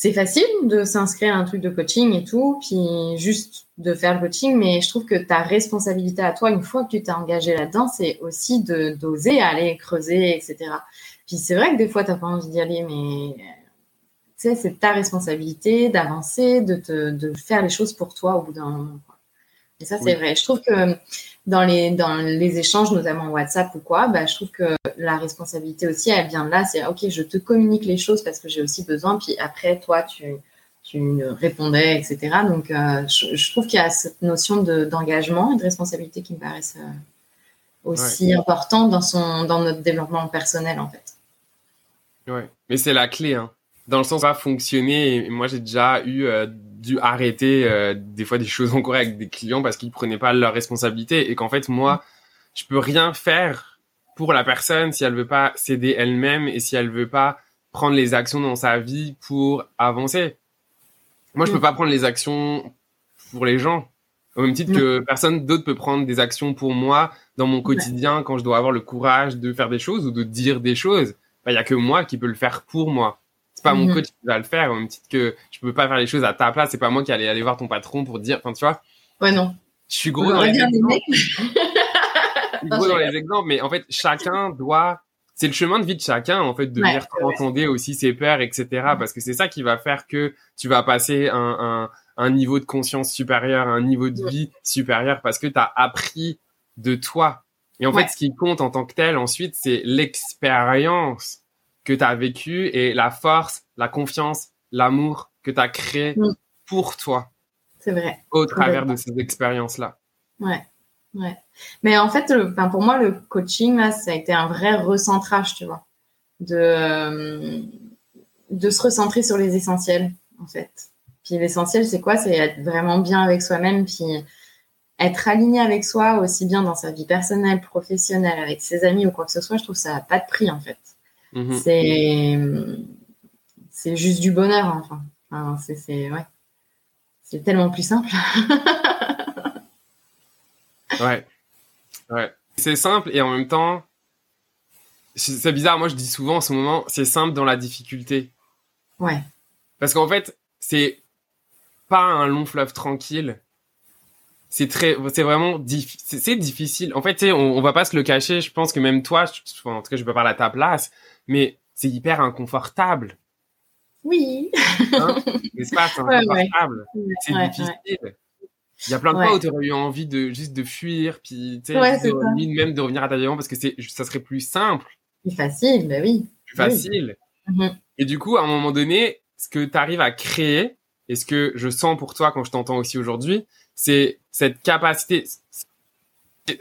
c'est facile de s'inscrire à un truc de coaching et tout, puis juste de faire le coaching, mais je trouve que ta responsabilité à toi, une fois que tu t'es engagé là-dedans, c'est aussi de d'oser aller creuser, etc. Puis c'est vrai que des fois, tu n'as pas envie d'y aller, mais sais, c'est ta responsabilité d'avancer, de, te, de faire les choses pour toi au bout d'un moment. Et ça, c'est vrai. Je trouve que dans les, dans les échanges, notamment WhatsApp ou quoi, bah, je trouve que la responsabilité aussi, elle vient de là. C'est OK, je te communique les choses parce que j'ai aussi besoin. Puis après, toi, tu, tu répondais, etc. Donc, euh, je, trouve qu'il y a cette notion d'engagement et de responsabilité qui me paraissent euh, aussi importante dans, son, dans notre développement personnel, en fait. Ouais, mais c'est la clé. Hein dans le sens ça va fonctionner. Et moi, j'ai déjà eu euh, dû arrêter euh, des fois des choses en cours avec des clients parce qu'ils prenaient pas leurs responsabilités et qu'en fait, moi, je peux rien faire pour la personne si elle veut pas s'aider elle-même et si elle veut pas prendre les actions dans sa vie pour avancer. Moi, je peux mm. pas prendre les actions pour les gens. Au même titre que personne d'autre peut prendre des actions pour moi dans mon quotidien quand je dois avoir le courage de faire des choses ou de dire des choses. Il y a que moi qui peux le faire pour moi. C'est pas mon mhm. coach qui va le faire, au même titre que je peux pas faire les choses à ta place. C'est pas moi qui allais aller voir ton patron pour dire, enfin, tu vois. Ouais, non. Je suis gros dans les exemples. je suis gros dans les exemples, mais en fait, chacun doit, c'est le chemin de vie de chacun, en fait, de venir transcender aussi ses peurs, etc. Parce que c'est ça qui va faire que tu vas passer un, un, un niveau de conscience supérieur, un niveau de vie supérieur parce que tu as appris de toi. Et en fait, ce qui compte en tant que tel, ensuite, c'est l'expérience que tu as vécu et la force, la confiance, l'amour que tu as créé mm. pour toi. C'est vrai. Au travers de ces expériences-là. Ouais. Ouais. Mais en fait, pour moi, le coaching, là, ça a été un vrai recentrage, tu vois. De, euh, de se recentrer sur les essentiels, en fait. Puis l'essentiel, c'est quoi? C'est être vraiment bien avec soi-même, puis être aligné avec soi, aussi bien dans sa vie personnelle, professionnelle, avec ses amis ou quoi que ce soit. Je trouve que ça n'a pas de prix, en fait. Mhm. C'est c'est juste du bonheur, enfin. c'est ouais. C'est tellement plus simple. *laughs* ouais. Ouais. C'est simple et en même temps, c'est bizarre. Moi, je dis souvent en ce moment, c'est simple dans la difficulté. Ouais. Parce qu'en fait, c'est pas un long fleuve tranquille. C'est très, c'est vraiment. C'est difficile. En fait, on, on va pas se le cacher. Je pense que même toi, en tout cas, je peux parler à ta place mais c'est hyper inconfortable. Oui. Hein N'est-ce pas? C'est *laughs* inconfortable. C'est difficile. Il y a plein de fois où tu aurais eu envie de juste de fuir, puis tu sais, même de revenir à ta vie parce que ça serait plus simple. Plus facile, bah oui. Plus facile. Mhm. Et du coup, à un moment donné, ce que tu arrives à créer, et ce que je sens pour toi quand je t'entends aussi aujourd'hui, c'est cette capacité.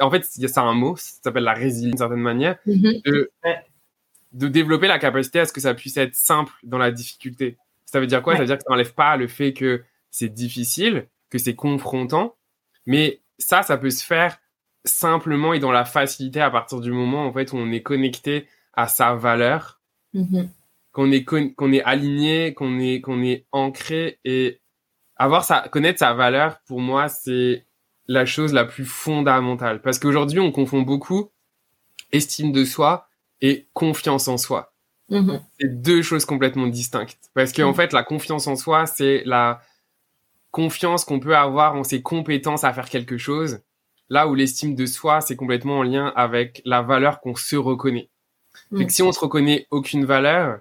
En fait, il y a un mot, ça s'appelle la résilience d'une certaine manière, mhm. de, de développer la capacité à ce que ça puisse être simple dans la difficulté. Ça veut dire quoi? Ça veut dire que ça n'enlève pas le fait que c'est difficile, que c'est confrontant, mais ça, ça peut se faire simplement et dans la facilité à partir du moment en fait où on est connecté à sa valeur, mm-hmm. qu'on est qu'on est aligné, qu'on est qu'on est ancré. Et avoir sa connaître sa valeur pour moi c'est la chose la plus fondamentale. Parce qu'aujourd'hui on confond beaucoup estime de soi et confiance en soi. Mm-hmm. C'est deux choses complètement distinctes parce que en mm. fait la confiance en soi c'est la confiance qu'on peut avoir en ses compétences à faire quelque chose, là où l'estime de soi, c'est complètement en lien avec la valeur qu'on se reconnaît. Mm. si on se reconnaît aucune valeur,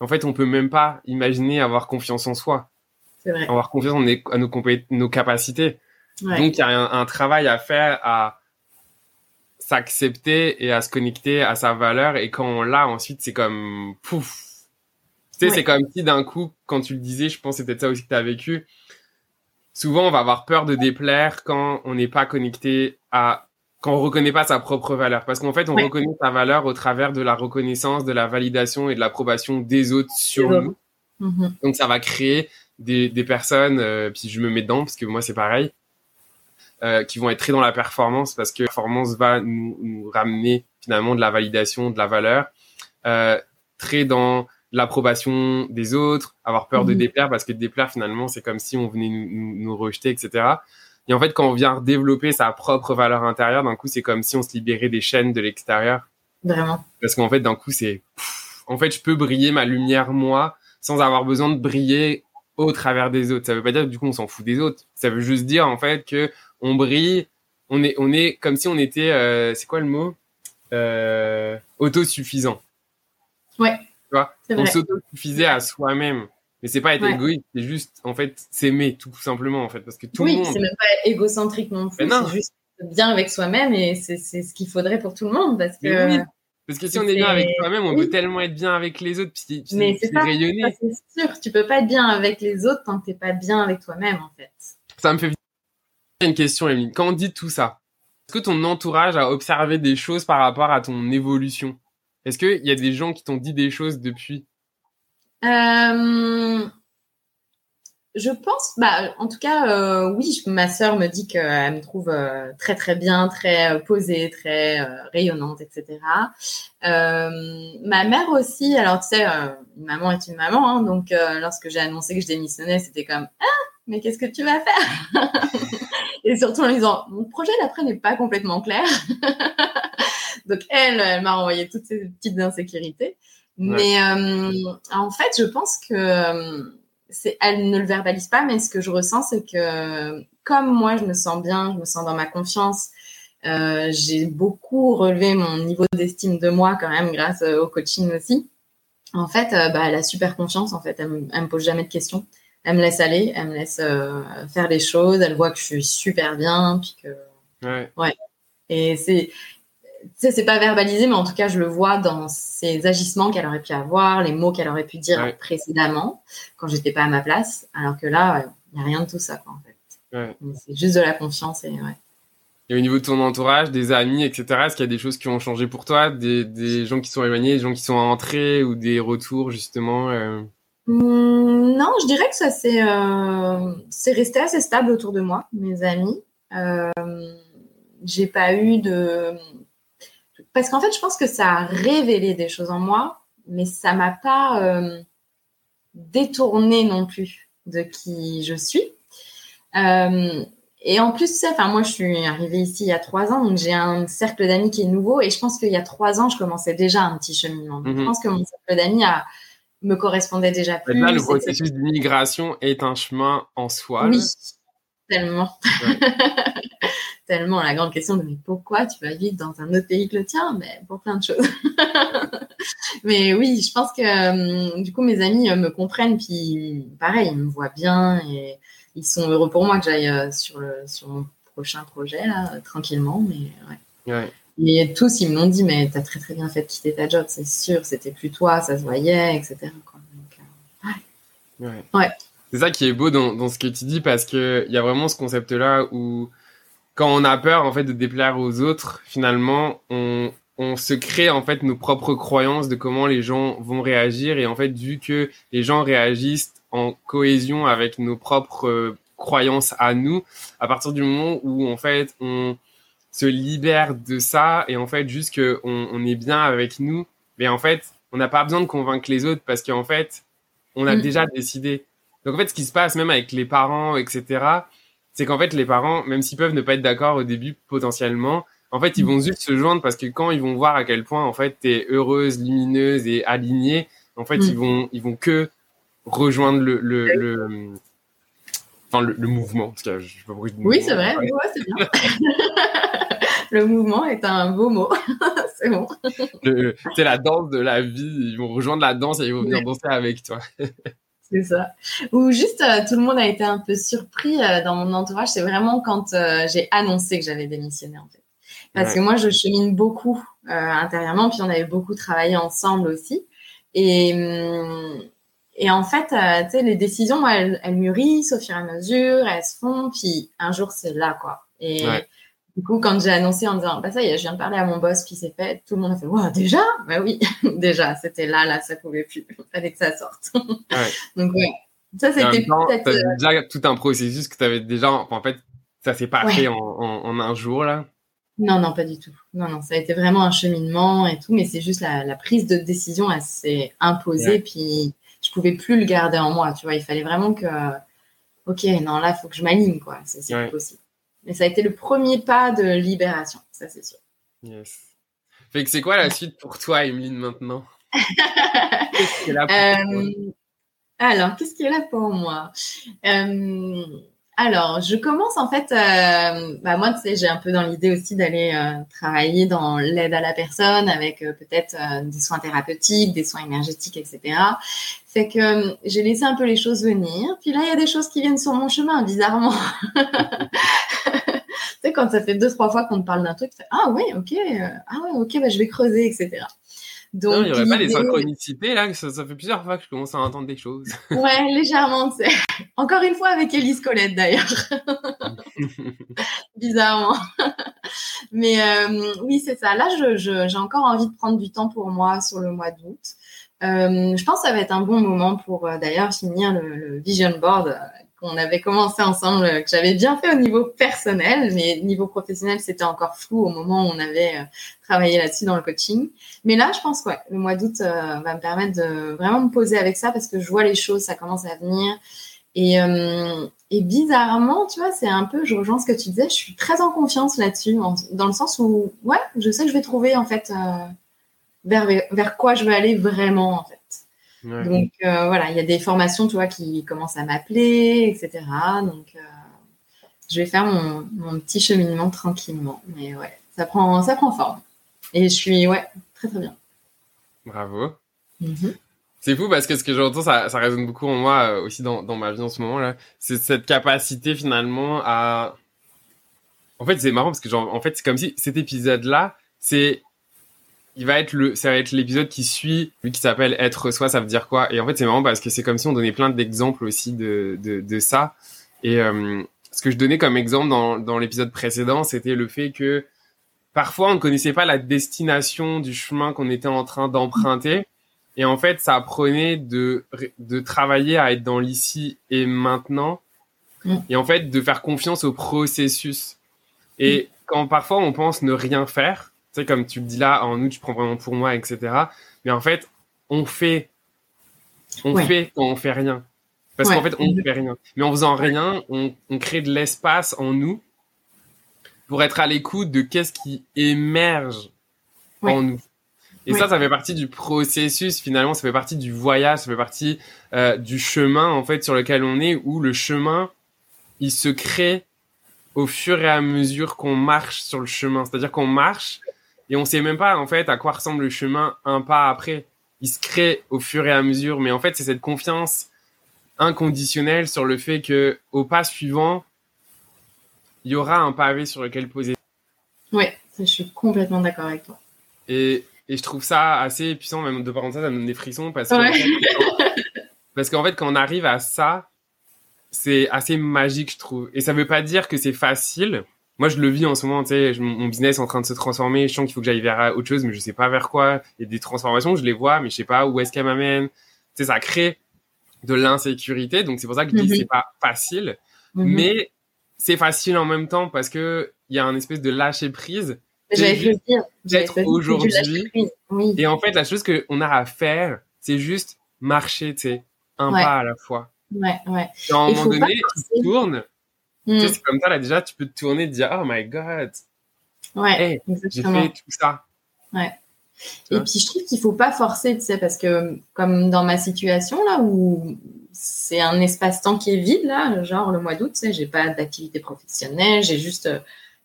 en fait, on peut même pas imaginer avoir confiance en soi. Vrai. Avoir confiance en nos, nos capacités. Donc, il y a un, travail à faire à s'accepter et à se connecter à sa valeur. Et quand on l'a, ensuite, c'est comme pouf. Tu sais, c'est comme si d'un coup, quand tu le disais, je pense que peut-être ça aussi que tu as vécu, souvent on va avoir peur de déplaire quand on n'est pas connecté à quand on reconnaît pas sa propre valeur. Parce qu'en fait on reconnaît sa valeur au travers de la reconnaissance de la validation et de l'approbation des autres sur nous. mm-hmm. donc ça va créer des, des personnes euh, puis je me mets dedans parce que moi c'est pareil euh, qui vont être très dans la performance parce que la performance va nous, nous ramener finalement de la validation de la valeur euh, très dans l'approbation des autres, avoir peur de mhm. déplaire parce que déplaire finalement c'est comme si on venait nous, rejeter, etc. Et en fait quand on vient développer sa propre valeur intérieure, d'un coup c'est comme si on se libérait des chaînes de l'extérieur. Vraiment. Parce qu'en fait d'un coup c'est, en fait je peux briller ma lumière moi sans avoir besoin de briller au travers des autres. Ça veut pas dire que du coup on s'en fout des autres. Ça veut juste dire en fait que on brille, on est on est comme si on était, euh, c'est quoi le mot, euh, autosuffisant. Ouais. Tu vois, on s'autosuffisait à soi-même. Mais c'est pas être égoïste, c'est juste en fait s'aimer tout simplement en fait parce que tout le monde. Oui, c'est même pas égocentrique non plus. C'est juste bien avec soi-même et c'est ce qu'il faudrait pour tout le monde parce que. Oui. Parce que si on est bien avec soi-même, on veut tellement être bien avec les autres, puis, Mais c'est rayonner. C'est sûr, tu peux pas être bien avec les autres tant que t'es pas bien avec toi-même en fait. Ça me fait une question, Emeline. Quand on dit tout ça, est-ce que ton entourage a observé des choses par rapport à ton évolution? Est-ce qu'il y a des gens qui t'ont dit des choses depuis? Euh, Je pense, bah, en tout cas, euh, oui, ma sœur me dit qu'elle me trouve euh, très très bien, très posée, très rayonnante, etc. ma mère aussi, alors tu sais, une maman est une maman, hein, donc lorsque j'ai annoncé que je démissionnais, c'était comme ah, mais qu'est-ce que tu vas faire *laughs* Et surtout en disant, mon projet d'après n'est pas complètement clair. *laughs* Donc elle, elle m'a envoyé toutes ces petites insécurités. Mais euh, en fait, je pense que euh, elle ne le verbalise pas, mais ce que je ressens, c'est que comme moi, je me sens bien, je me sens dans ma confiance. Euh, j'ai beaucoup relevé mon niveau d'estime de moi quand même grâce au coaching aussi. En fait, bah, elle a super confiance. En fait, elle, me, me pose jamais de questions. Elle me laisse aller, elle me laisse faire les choses. Elle voit que je suis super bien, puis que ouais. ouais. Et c'est sais, c'est pas verbalisé, mais en tout cas, je le vois dans ces agissements qu'elle aurait pu avoir, les mots qu'elle aurait pu dire précédemment, quand j'étais pas à ma place. Alors que là, il n'y a rien de tout ça, quoi, en fait. C'est juste de la confiance et ouais. Et au niveau de ton entourage, des amis, etc., est-ce qu'il y a des choses qui ont changé pour toi, des, des gens qui sont éloignés, des gens qui sont entrés ou des retours justement euh? mmh, Non, je dirais que ça c'est euh, c'est resté assez stable autour de moi, mes amis. Euh, j'ai pas eu de parce qu'en fait, je pense que ça a révélé des choses en moi, mais ça m'a pas euh, détourné non plus de qui je suis. Euh, et en plus, enfin, moi, je suis arrivée ici il y a trois ans, donc j'ai un cercle d'amis qui est nouveau. Et je pense qu'il y a trois ans, je commençais déjà un petit cheminement. Je mhm. pense que mon cercle d'amis me correspondait déjà plus. Là, le processus d'immigration est un chemin en soi. Oui, tellement. *laughs* tellement la grande question de mais pourquoi tu vas vivre dans un autre pays que le tien? Mais pour plein de choses *laughs* mais oui je pense que euh, du coup mes amis euh, me comprennent puis pareil ils me voient bien et ils sont heureux pour moi que j'aille sur, le, sur mon prochain projet, là, tranquillement. Mais ouais. Et tous, ils me l'ont dit, mais t'as très très bien fait de quitter ta job, c'est sûr, c'était plus toi, ça se voyait, etc. ouais. ouais. C'est ça qui est beau dans, dans, ce que tu dis parce que il y a vraiment ce concept-là où quand on a peur en fait de déplaire aux autres, finalement, on, on se crée en fait nos propres croyances de comment les gens vont réagir et en fait vu que les gens réagissent en cohésion avec nos propres euh, croyances à nous, à partir du moment où en fait on se libère de ça et en fait juste que on, est bien avec nous mais en fait on n'a pas besoin de convaincre les autres parce qu'en fait on a mm. déjà décidé donc en fait ce qui se passe même avec les parents etc c'est qu'en fait les parents même s'ils peuvent ne pas être d'accord au début potentiellement en fait ils vont juste se joindre parce que quand ils vont voir à quel point en fait t'es heureuse lumineuse et alignée en fait mm. ils vont ils vont que rejoindre le, le Enfin, le, mouvement. Parce que je, oui, c'est vrai. Ouais. c'est bien. *laughs* le mouvement est un beau mot. *laughs* c'est bon. C'est la danse de la vie. Ils vont rejoindre la danse et ils vont venir danser avec toi. *laughs* c'est ça. Ou juste, euh, tout le monde a été un peu surpris euh, dans mon entourage. C'est vraiment quand euh, j'ai annoncé que j'avais démissionné, en fait. Parce que moi, je chemine beaucoup intérieurement, puis on avait beaucoup travaillé ensemble aussi. Et, hum, et en fait, tu sais, les décisions, elles, elles, mûrissent au fur et à mesure, elles se font, puis un jour, c'est là, quoi. Et du coup, quand j'ai annoncé en disant, bah ça y est, je viens de parler à mon boss, puis c'est fait, tout le monde a fait, wow, déjà? Bah oui, *laughs* déjà, c'était là, là, ça pouvait plus. Il fallait que ça sorte. *laughs* Donc, ouais. Ça, c'était peut-être... Euh, déjà tout un processus que tu avais déjà... En fait, ça s'est pas fait en, en, un jour, là? Non, non, pas du tout. Non, non, ça a été vraiment un cheminement et tout, mais c'est juste la, la, prise de décision, elle s'est imposée, puis je pouvais plus le garder en moi, tu vois. Il fallait vraiment que, ok, non, là, il faut que je m'aligne, quoi. C'est possible. Mais ça a été le premier pas de libération, ça, c'est sûr. Yes. Fait que c'est quoi la suite pour toi, Emeline, maintenant? *laughs* Euh, Alors, qu'est-ce qui est là pour moi? Euh, alors, je commence en fait, euh, bah moi, tu sais, j'ai un peu dans l'idée aussi d'aller travailler dans l'aide à la personne avec peut-être des soins thérapeutiques, des soins énergétiques, etc. C'est que j'ai laissé un peu les choses venir. Puis là, il y a des choses qui viennent sur mon chemin, bizarrement. *laughs* tu quand ça fait deux, trois fois qu'on te parle d'un truc, tu fais, ah ouais, ok, ah ouais, ok, bah, je vais creuser, etc. Donc, non, il n'y aurait pas des synchronicités là, ça, ça, fait plusieurs fois que je commence à entendre des choses. *laughs* Ouais, légèrement. Encore une fois avec Elise Colette d'ailleurs. *laughs* Bizarrement. Mais euh, oui, c'est ça. Là, j'ai encore envie de prendre du temps pour moi sur le mois d'août. Euh, je pense que ça va être un bon moment pour euh, d'ailleurs finir le, le, vision board qu'on avait commencé ensemble, euh, que j'avais bien fait au niveau personnel, mais niveau professionnel, c'était encore flou au moment où on avait euh, travaillé là-dessus dans le coaching. Mais là, je pense que le mois d'août euh, va me permettre de vraiment me poser avec ça parce que je vois les choses, ça commence à venir. Et, bizarrement, tu vois, c'est un peu, je rejoins ce que tu disais, je suis très en confiance là-dessus, dans le sens où, ouais, je sais que je vais trouver en fait vers, vers quoi je vais aller vraiment en fait. Donc euh, voilà, il y a des formations, tu vois, qui commencent à m'appeler, etc. Donc euh, je vais faire mon, mon, petit cheminement tranquillement. Mais ouais, ça prend, ça prend forme. Et je suis, ouais, très très bien. Bravo. Mhm. C'est fou parce que ce que j'entends, ça, ça résonne beaucoup en moi euh, aussi dans, dans ma vie en ce moment là. C'est cette capacité finalement à. En fait, c'est marrant parce que genre, en fait, c'est comme si cet épisode là, c'est il va être le, ça va être l'épisode qui suit, lui qui s'appelle être soi, ça veut dire quoi? Et en fait, c'est marrant parce que c'est comme si on donnait plein d'exemples aussi de, de, de ça. Et euh, ce que je donnais comme exemple dans, dans l'épisode précédent, c'était le fait que parfois on ne connaissait pas la destination du chemin qu'on était en train d'emprunter. Et en fait, ça apprenait de, de travailler à être dans l'ici et maintenant. Mm. Et en fait, de faire confiance au processus. Et quand parfois on pense ne rien faire, sais, comme tu le dis là, en août, je prends vraiment pour moi, etc. Mais en fait, on fait, on fait quand on fait rien. Parce qu'en fait, on ne fait rien. Mais en faisant rien, on, crée de l'espace en nous pour être à l'écoute de qu'est-ce qui émerge en nous. Et ça, ça fait partie du processus finalement, ça fait partie du voyage, ça fait partie euh, du chemin en fait sur lequel on est, où le chemin, il se crée au fur et à mesure qu'on marche sur le chemin. C'est-à-dire qu'on marche et on sait même pas en fait à quoi ressemble le chemin un pas après. Il se crée au fur et à mesure, mais en fait c'est cette confiance inconditionnel sur le fait que au pas suivant, il y aura un pavé sur lequel poser. Ouais, je suis complètement d'accord avec toi. Et, et, je trouve ça assez puissant, même de parenthèse, ça me donne des frissons parce que, parce qu'en fait, quand on arrive à ça, c'est assez magique, je trouve. Et ça veut pas dire que c'est facile. Moi, je le vis en ce moment, tu sais, mon business est en train de se transformer. Je sens qu'il faut que j'aille vers autre chose, mais je sais pas vers quoi. Il y a des transformations, je les vois, mais je sais pas où est-ce qu'elles m'amènent. Tu sais, ça crée de l'insécurité. Donc, c'est pour ça que je dis que mhm. c'est pas facile. Mhm. Mais c'est facile en même temps parce que il y a un espèce de lâcher prise. J'allais le dire. D'être aujourd'hui. Oui. Et en fait, la chose qu'on a à faire, c'est juste marcher, tu sais, un pas à la fois. Ouais, ouais. Et à un moment donné, tu tournes. Tu sais, hmm. c'est comme ça, là, déjà, tu peux te tourner et te dire, oh my god. Ouais. j'ai fait tout ça. Ouais. Et puis, je trouve qu'il faut pas forcer, tu sais, parce que, comme dans ma situation, là, où c'est un espace-temps qui est vide, là, genre le mois d'août, tu sais, j'ai pas d'activité professionnelle, j'ai juste euh,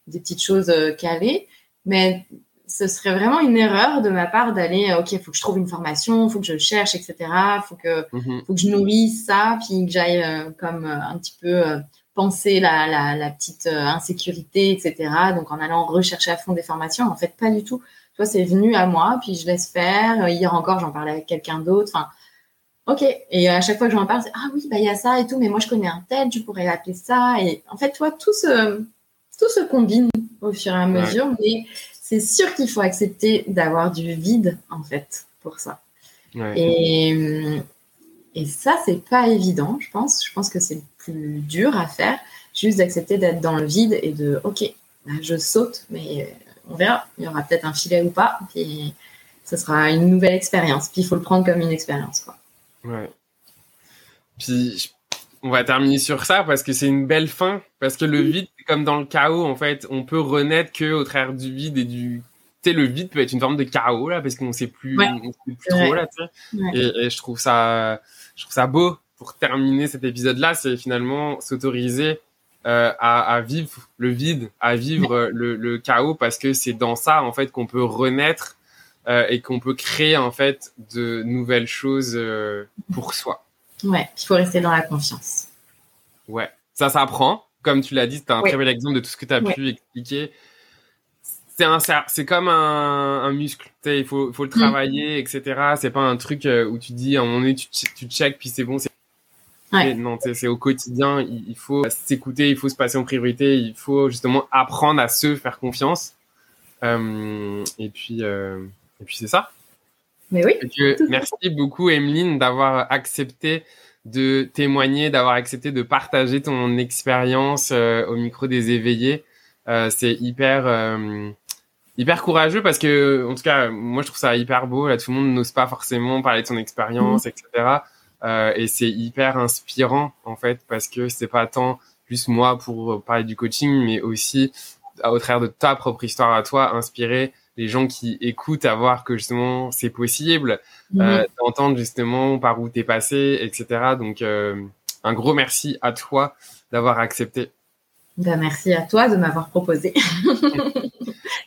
des petites choses euh, calées. Mais ce serait vraiment une erreur de ma part d'aller, euh, OK, il faut que je trouve une formation, il faut que je cherche, etc. Il faut que, mm-hmm. faut que je nourrisse ça, puis que j'aille comme un petit peu penser la, la, la petite insécurité, etc. Donc en allant rechercher à fond des formations, en fait, pas du tout. Toi, c'est venu à moi, puis je laisse faire. Hier encore, j'en parlais avec quelqu'un d'autre. Enfin, ok. Et à chaque fois que j'en parle, c'est ah oui, bah il y a ça et tout, mais moi je connais un tel, tu pourrais l'appeler ça. Et en fait, toi, tout se, tout se combine au fur et à mesure, mais c'est sûr qu'il faut accepter d'avoir du vide en fait pour ça. Et, et ça, c'est pas évident, je pense. Je pense que c'est le plus dur à faire, juste d'accepter d'être dans le vide et de ok, bah, je saute, mais on verra. Il y aura peut-être un filet ou pas, puis ce sera une nouvelle expérience. Puis il faut le prendre comme une expérience, quoi. Ouais. Puis on va terminer sur ça parce que c'est une belle fin. Parce que le vide, c'est comme dans le chaos, en fait. On peut renaître que au travers du vide et du. Tu sais, le vide peut être une forme de chaos, là, parce qu'on sait plus, sait plus trop, là, tu sais. Et, je trouve ça, je trouve ça beau pour terminer cet épisode-là. C'est finalement s'autoriser euh, à, à, vivre le vide, à vivre le, le, chaos, parce que c'est dans ça, en fait, qu'on peut renaître euh, et qu'on peut créer en fait de nouvelles choses euh, pour soi. Ouais, il faut rester dans la confiance. Ouais, ça s'apprend. Comme tu l'as dit, c'est un très bel exemple de tout ce que tu as pu expliquer. C'est un, c'est comme un, un muscle. Il faut, faut le mm. travailler, etc. C'est pas un truc euh, où tu dis à un moment donné tu, tu check puis c'est bon. Ouais. Non, c'est au quotidien. Il, il faut s'écouter, il faut se passer en priorité, il faut justement apprendre à se faire confiance. Euh, et puis, euh, et puis c'est ça. Mais oui. merci beaucoup, Emeline, d'avoir accepté de témoigner, d'avoir accepté de partager ton expérience euh, au micro des éveillés. Euh, c'est hyper euh, hyper courageux parce que, en tout cas, moi je trouve ça hyper beau. Là, tout le monde n'ose pas forcément parler de son expérience, etc. Euh, et c'est hyper inspirant en fait parce que c'est pas tant juste moi pour parler du coaching, mais aussi au travers de ta propre histoire à toi, inspirer les gens qui écoutent à voir que justement c'est possible, euh, d'entendre justement par où t'es passé, etc. Donc euh, un gros merci à toi d'avoir accepté. Ben, merci à toi de m'avoir proposé. *laughs*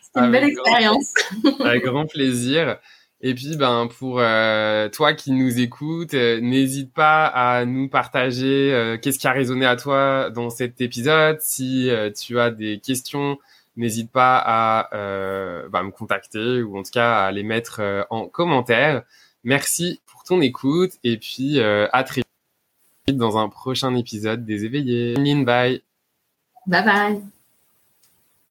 C'était une belle expérience. avec grand plaisir. Et puis, ben, pour euh, toi qui nous écoutes, n'hésite pas à nous partager qu'est-ce qui a résonné à toi dans cet épisode. Si tu as des questions, n'hésite pas à euh, bah, me contacter ou en tout cas à les mettre euh, en commentaire. Merci pour ton écoute et puis euh, à très vite dans un prochain épisode des éveillés. Bye. Bye bye.